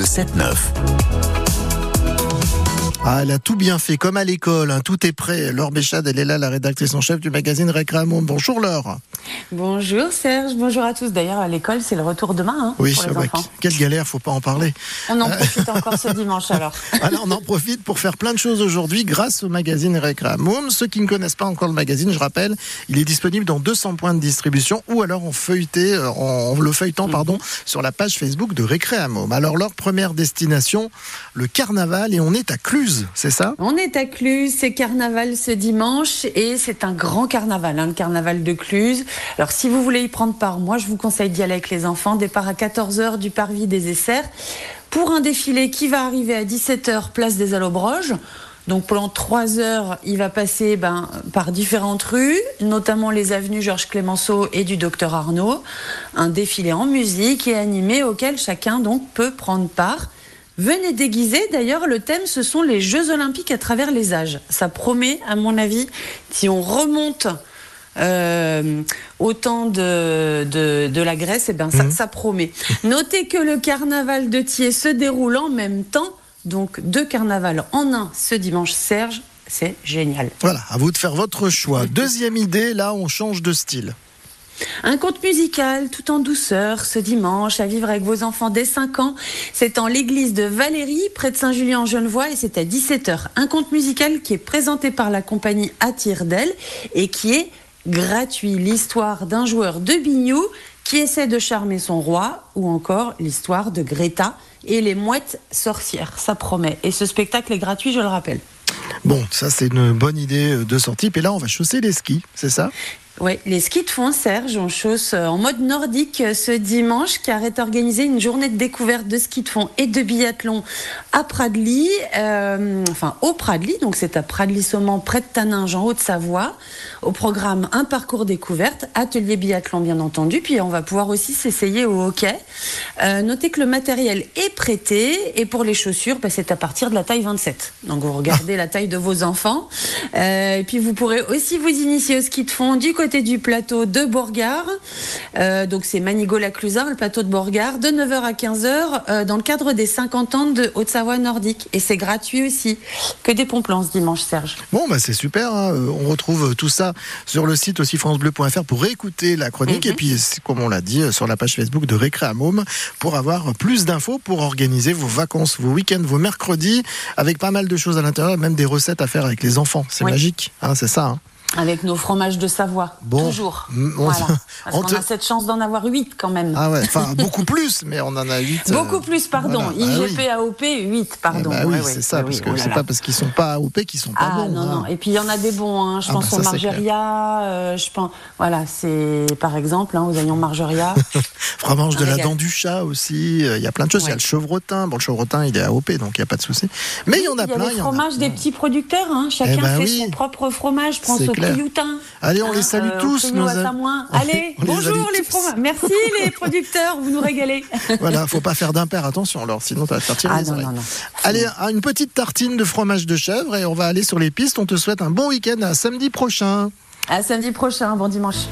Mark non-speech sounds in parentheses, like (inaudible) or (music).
le 7-9. Ah, elle a tout bien fait, comme à l'école, hein, tout est prêt. Laure Béchade, elle est là, la rédactrice en chef du magazine Récréation. Bonjour Laure. Bonjour Serge, bonjour à tous. D'ailleurs, à l'école, c'est le retour demain hein, Oui, pour les enfants. quelle galère, faut pas en parler. On en profite encore ce (laughs) dimanche alors. (laughs) Alors, on en profite pour faire plein de choses aujourd'hui grâce au magazine Récréation. Ceux qui ne connaissent pas encore le magazine, je rappelle, il est disponible dans 200 points de distribution ou alors en feuilleté, euh, en le feuilletant, Mhm. pardon, sur la page Facebook de Récréation. Alors, leur première destination, le carnaval, et on est à Cluse, On est à Cluse, c'est carnaval ce dimanche et c'est un grand carnaval, hein, le carnaval de Cluse. Alors si vous voulez y prendre part, moi je vous conseille d'y aller avec les enfants. Départ à 14h du parvis des Essers pour un défilé qui va arriver à 17h place des Allobroges. Donc pendant trois heures, il va passer ben, par différentes rues, notamment les avenues Georges Clémenceau et du Docteur Arnaud. Un défilé en musique et animé auquel chacun donc peut prendre part. Venez déguiser. D'ailleurs, le thème, ce sont les Jeux Olympiques à travers les âges. Ça promet, à mon avis, si on remonte euh, au temps de, de, de la Grèce, eh ben, ça, Mhm. ça promet. Notez que le carnaval de Thiers se déroule en même temps. Donc, deux carnavals en un ce dimanche, Serge. C'est génial. Voilà, à vous de faire votre choix. (laughs) Deuxième idée, là, on change de style. Un conte musical tout en douceur ce dimanche à vivre avec vos enfants dès 5 ans. C'est en l'église de Valérie, près de Saint-Julien en Genevois et c'est à 17h. Un conte musical qui est présenté par la compagnie Attirdel et qui est gratuit. L'histoire d'un joueur de bignou qui essaie de charmer son roi ou encore l'histoire de Greta et les mouettes sorcières. Ça promet. Et ce spectacle est gratuit, je le rappelle. Bon, ça c'est une bonne idée de sortie. Et là, on va chausser les skis, c'est ça? Oui, les skis de fond, Serge, on chausse euh, en mode nordique euh, ce dimanche, car est organisée une journée de découverte de ski de fond et de biathlon à Pradly, euh, enfin au Pradly, donc c'est à Pradly-Saumont, près de Taninges, en Haute-Savoie. Au programme, un parcours découverte, atelier biathlon bien entendu, puis on va pouvoir aussi s'essayer au hockey. Notez que le matériel est prêté, et pour les chaussures, bah, c'est à partir de la taille 27. Donc vous regardez la taille de vos enfants, et puis vous pourrez aussi vous initier au ski de fond du côté du plateau de Bourgard. Euh, donc c'est Manigot-la-Clusard, le plateau de Bourgard, de 9h à 15h, euh, dans le cadre des 50 ans de Haute-Savoie nordique. Et c'est gratuit aussi. Que des pompons ce dimanche, Serge. Bon, bah c'est super. hein. Euh, On retrouve tout ça sur le site aussi francebleu.fr pour réécouter la chronique. Mhm. Et puis, c'est comme on l'a dit, sur la page Facebook de Récréamôme pour avoir plus d'infos pour organiser vos vacances, vos week-ends, vos mercredis, avec pas mal de choses à l'intérieur, même des recettes à faire avec les enfants. C'est Oui. magique, hein, c'est ça. hein. Avec nos fromages de Savoie. Bon. Toujours. On- Voilà. Parce on te- a cette chance d'en avoir 8 quand même. Ah ouais, enfin (laughs) beaucoup plus, mais on en a 8. Beaucoup plus, pardon. IGP, AOP, 8, pardon. bah oui, Ouais, ouais, c'est ça, ouais, parce oui, que oh c'est pas parce qu'ils sont pas AOP qu'ils sont pas Ah bons. non, hein. non. Et puis il y en a des bons, hein. je Ah, pense bah, au Margeria, euh, je pense, voilà, c'est par exemple, hein, aux oignons Margeria. (laughs) Fromage de la dent du chat aussi. euh, Il y a plein de choses. Il y a le chevretin. Bon, le chevretin, il est AOP, donc il n'y a pas de souci. Mais il y en a plein. il y a fromages des petits producteurs, hein. chacun Eh ben fait son propre fromage. Au clair. Allez, on les salue euh, tous, nos (laughs) les- Allez, on les bonjour les fromages. Merci les (laughs) producteurs, vous nous régalez. Voilà, faut pas faire d'impair, attention, alors sinon ça va te faire tirer Ah les non, oreilles. non, non. Allez, une petite tartine de fromage de chèvre et on va aller sur les pistes. On te souhaite un bon week-end à samedi prochain. À samedi prochain, bon dimanche.